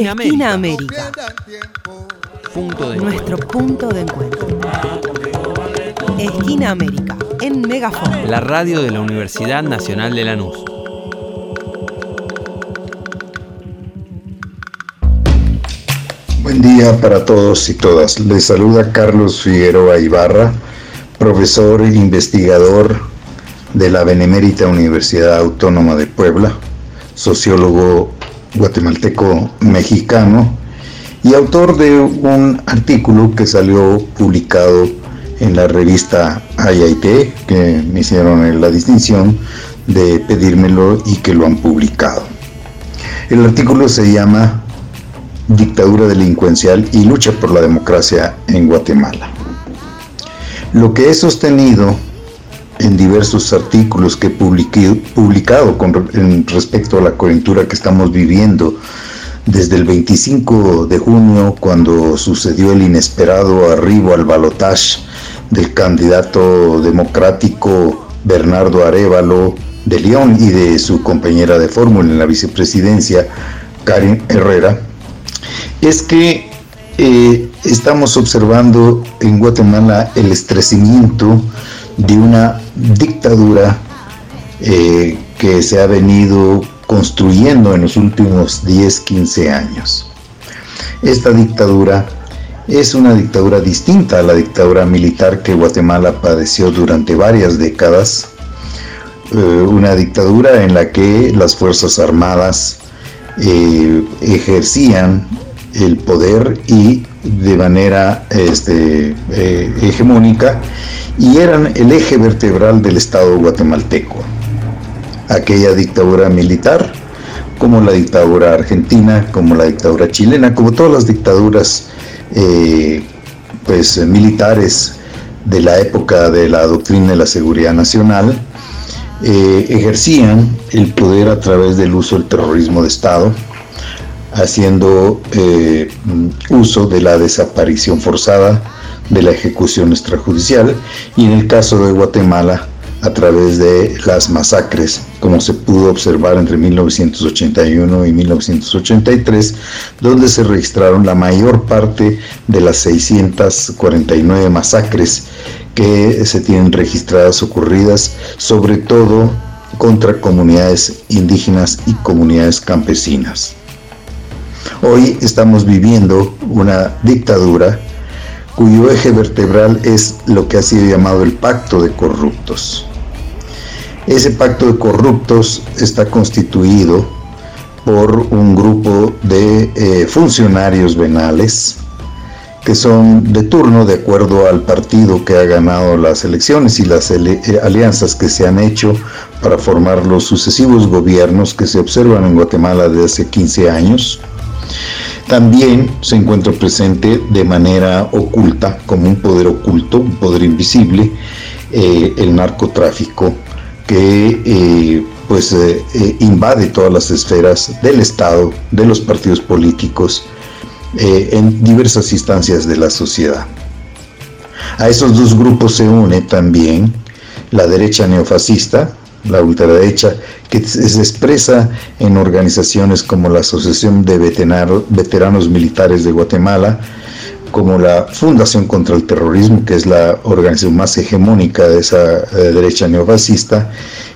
Esquina América. Punto de Nuestro punto de encuentro. Esquina América, en Megafon. La radio de la Universidad Nacional de Lanús. Buen día para todos y todas. Les saluda Carlos Figueroa Ibarra, profesor e investigador de la Benemérita Universidad Autónoma de Puebla, sociólogo guatemalteco mexicano y autor de un artículo que salió publicado en la revista IIT, que me hicieron la distinción de pedírmelo y que lo han publicado. El artículo se llama Dictadura delincuencial y lucha por la democracia en Guatemala. Lo que he sostenido en diversos artículos que he publicado con en respecto a la coyuntura que estamos viviendo. Desde el 25 de junio, cuando sucedió el inesperado arribo al balotaje del candidato democrático Bernardo Arevalo de León y de su compañera de fórmula en la vicepresidencia, Karin Herrera, es que eh, estamos observando en Guatemala el estrecimiento de una dictadura eh, que se ha venido construyendo en los últimos 10, 15 años. Esta dictadura es una dictadura distinta a la dictadura militar que Guatemala padeció durante varias décadas, eh, una dictadura en la que las Fuerzas Armadas eh, ejercían el poder y de manera este, hegemónica y eran el eje vertebral del Estado guatemalteco. Aquella dictadura militar, como la dictadura argentina, como la dictadura chilena, como todas las dictaduras eh, pues, militares de la época de la doctrina de la seguridad nacional, eh, ejercían el poder a través del uso del terrorismo de Estado, haciendo eh, uso de la desaparición forzada, de la ejecución extrajudicial y en el caso de Guatemala a través de las masacres, como se pudo observar entre 1981 y 1983, donde se registraron la mayor parte de las 649 masacres que se tienen registradas ocurridas, sobre todo contra comunidades indígenas y comunidades campesinas. Hoy estamos viviendo una dictadura cuyo eje vertebral es lo que ha sido llamado el pacto de corruptos. Ese pacto de corruptos está constituido por un grupo de eh, funcionarios venales que son de turno de acuerdo al partido que ha ganado las elecciones y las eh, alianzas que se han hecho para formar los sucesivos gobiernos que se observan en Guatemala desde hace 15 años también se encuentra presente de manera oculta, como un poder oculto, un poder invisible, eh, el narcotráfico que eh, pues eh, invade todas las esferas del Estado, de los partidos políticos, en diversas instancias de la sociedad. A esos dos grupos se une también la derecha neofascista, la ultraderecha, que se expresa en organizaciones como la Asociación de Veteranos Militares de Guatemala, como la Fundación contra el Terrorismo, que es la organización más hegemónica de esa eh, derecha neofascista,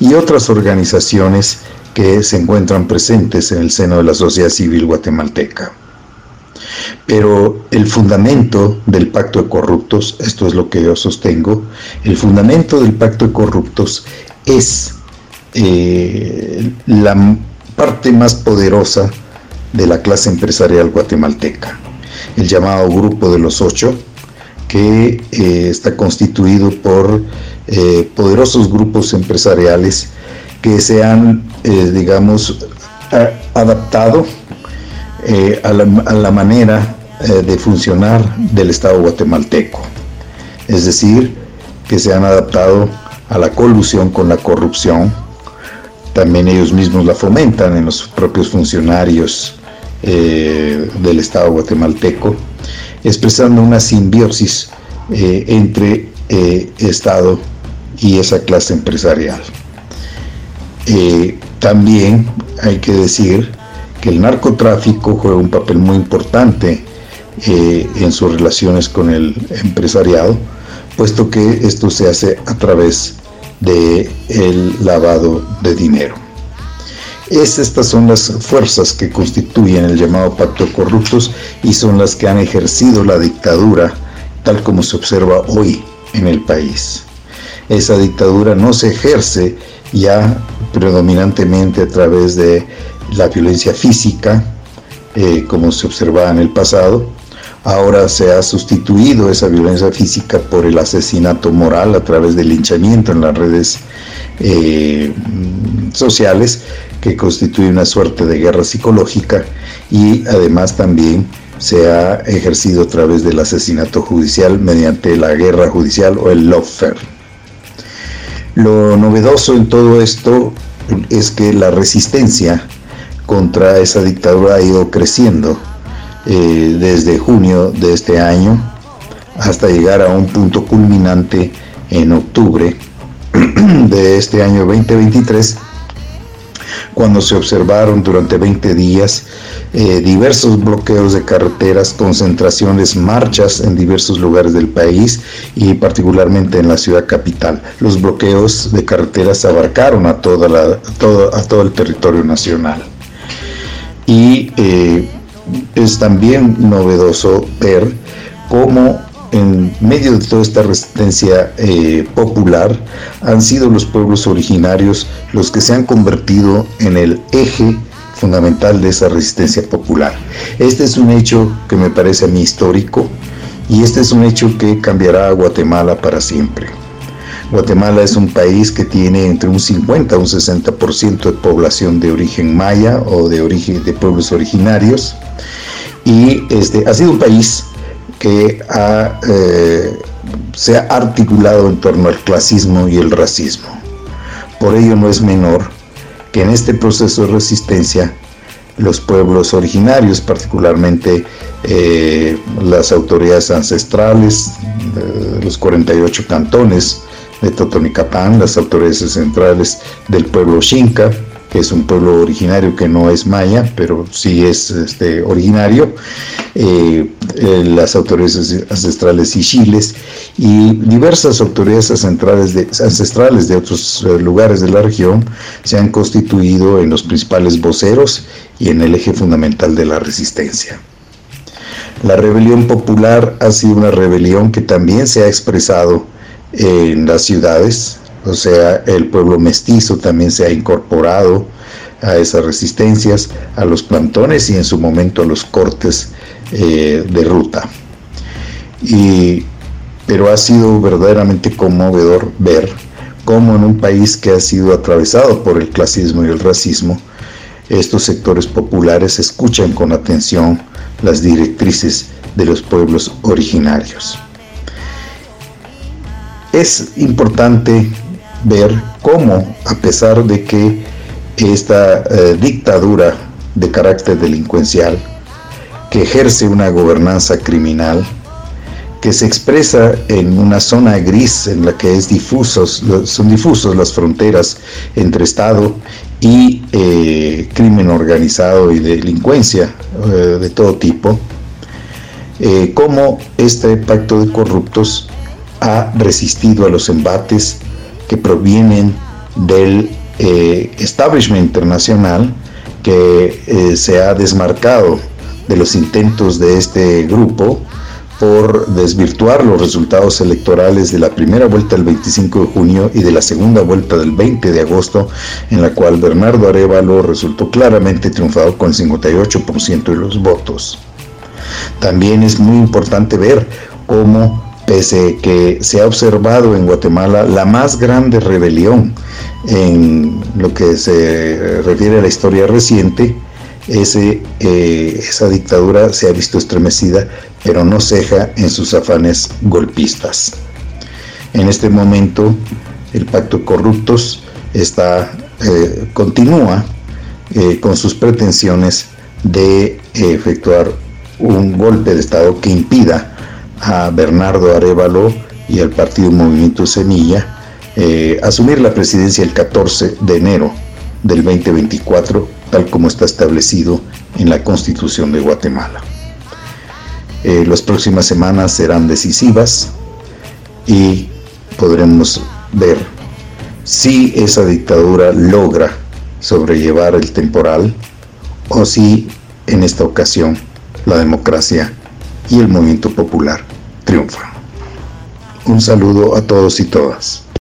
y otras organizaciones que se encuentran presentes en el seno de la sociedad civil guatemalteca. Pero el fundamento del pacto de corruptos, esto es lo que yo sostengo, el fundamento del pacto de corruptos es eh, la parte más poderosa de la clase empresarial guatemalteca, el llamado Grupo de los Ocho, que eh, está constituido por eh, poderosos grupos empresariales que se han, digamos, adaptado a la, manera de funcionar del Estado guatemalteco. Es decir, que se han adaptado a la colusión con la corrupción. También ellos mismos la fomentan en los propios funcionarios eh, del Estado guatemalteco, expresando una simbiosis eh, entre eh, Estado y esa clase empresarial. también hay que decir que el narcotráfico juega un papel muy importante en sus relaciones con el empresariado, puesto que esto se hace a través del el lavado de dinero. Es, estas son las fuerzas que constituyen el llamado pacto corruptos y son las que han ejercido la dictadura tal como se observa hoy en el país. Esa dictadura no se ejerce ya predominantemente a través de la violencia física, eh, como se observaba en el pasado. Ahora se ha sustituido esa violencia física por el asesinato moral a través del linchamiento en las redes eh, sociales, que constituye una suerte de guerra psicológica y además también se ha ejercido a través del asesinato judicial mediante la guerra judicial o el lawfare. Lo novedoso en todo esto es que la resistencia contra esa dictadura ha ido creciendo eh, desde junio de este año hasta llegar a un punto culminante en octubre de este año 2023 cuando se observaron durante 20 días eh, diversos bloqueos de carreteras, concentraciones, marchas en diversos lugares del país y particularmente en la ciudad capital. Los bloqueos de carreteras abarcaron a, toda la, todo, el territorio nacional. Y eh, es también novedoso ver cómo en medio de toda esta resistencia eh, popular, han sido los pueblos originarios los que se han convertido en el eje fundamental de esa resistencia popular. Este es un hecho que me parece a mí histórico y este es un hecho que cambiará a Guatemala para siempre. Guatemala es un país que tiene entre un 50 a un 60% de población de origen maya o de origen de pueblos originarios y este ha sido un país que eh, se ha articulado en torno al clasismo y el racismo. Por ello no es menor que en este proceso de resistencia los pueblos originarios, particularmente eh, las autoridades ancestrales, los 48 cantones de Totonicapán, las autoridades centrales del pueblo Xinca, que es un pueblo originario que no es maya, pero sí es este, originario, eh, eh, las autoridades ancestrales chiles y diversas autoridades ancestrales de, ancestrales de otros eh, lugares de la región se han constituido en los principales voceros y en el eje fundamental de la resistencia. La rebelión popular ha sido una rebelión que también se ha expresado en las ciudades, o sea, el pueblo mestizo también se ha incorporado a esas resistencias, a los plantones y en su momento a los cortes eh, de ruta. Y, pero ha sido verdaderamente conmovedor ver cómo en un país que ha sido atravesado por el clasismo y el racismo, estos sectores populares escuchan con atención las directrices de los pueblos originarios. Es importante ver cómo, a pesar de que esta eh, dictadura de carácter delincuencial, que ejerce una gobernanza criminal, que se expresa en una zona gris en la que es difusos, son difusos las fronteras entre Estado y eh, crimen organizado y delincuencia eh, de todo tipo, cómo este pacto de corruptos ha resistido a los embates que provienen del eh, establishment internacional que eh, se ha desmarcado de los intentos de este grupo por desvirtuar los resultados electorales de la primera vuelta del 25 de junio y de la segunda vuelta del 20 de agosto, en la cual Bernardo Arevalo resultó claramente triunfado con el 58% de los votos. También es muy importante ver cómo pese que se ha observado en Guatemala la más grande rebelión en lo que se refiere a la historia reciente, eh, esa dictadura se ha visto estremecida, pero no ceja en sus afanes golpistas. En este momento, el pacto corruptos está, eh, continúa eh, con sus pretensiones de efectuar un golpe de Estado que impida a Bernardo Arevalo y al partido Movimiento Semilla eh, asumir la presidencia el 14 de enero del 2024, tal como está establecido en la Constitución de Guatemala. Eh, las próximas semanas serán decisivas y podremos ver si esa dictadura logra sobrellevar el temporal o si en esta ocasión la democracia y el movimiento popular triunfan. Un saludo a todos y todas.